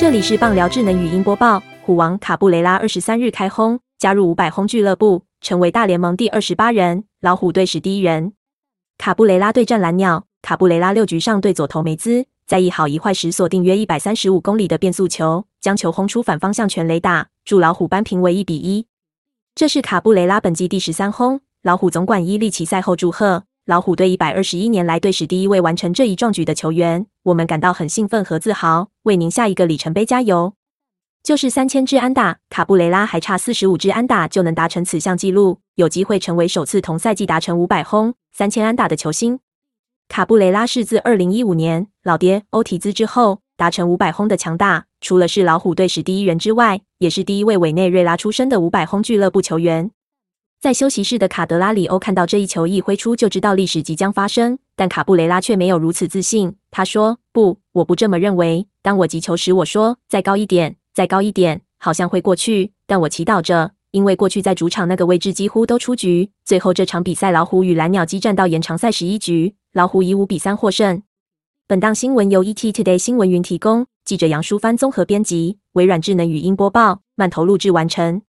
这里是棒聊智能语音播报。虎王卡布雷拉二十三日开轰，加入五百轰俱乐部，成为大联盟第二十八人，老虎队史第一人。卡布雷拉对战蓝鸟，卡布雷拉六局上对左投梅兹，在一好一坏时锁定约一百三十五公里的变速球，将球轰出反方向全垒打，助老虎扳平为一比一。这是卡布雷拉本季第十三轰。老虎总管伊利奇赛后祝贺老虎队一百二十一年来队史第一位完成这一壮举的球员，我们感到很兴奋和自豪，为您下一个里程碑加油！就是三千支安打，卡布雷拉还差四十五支安打就能达成此项纪录，有机会成为首次同赛季达成五百轰、三千安打的球星。卡布雷拉是自二零一五年老爹欧提兹之后达成五百轰的强大，除了是老虎队史第一人之外，也是第一位委内瑞拉出身的五百轰俱乐部球员。在休息室的卡德拉里欧看到这一球一挥出，就知道历史即将发生。但卡布雷拉却没有如此自信。他说：“不，我不这么认为。当我击球时，我说再高一点，再高一点，好像会过去。但我祈祷着，因为过去在主场那个位置几乎都出局。最后这场比赛，老虎与蓝鸟激战到延长赛十一局，老虎以五比三获胜。”本档新闻由 ET Today 新闻云提供，记者杨淑帆综合编辑，微软智能语音播报，慢投录制完成。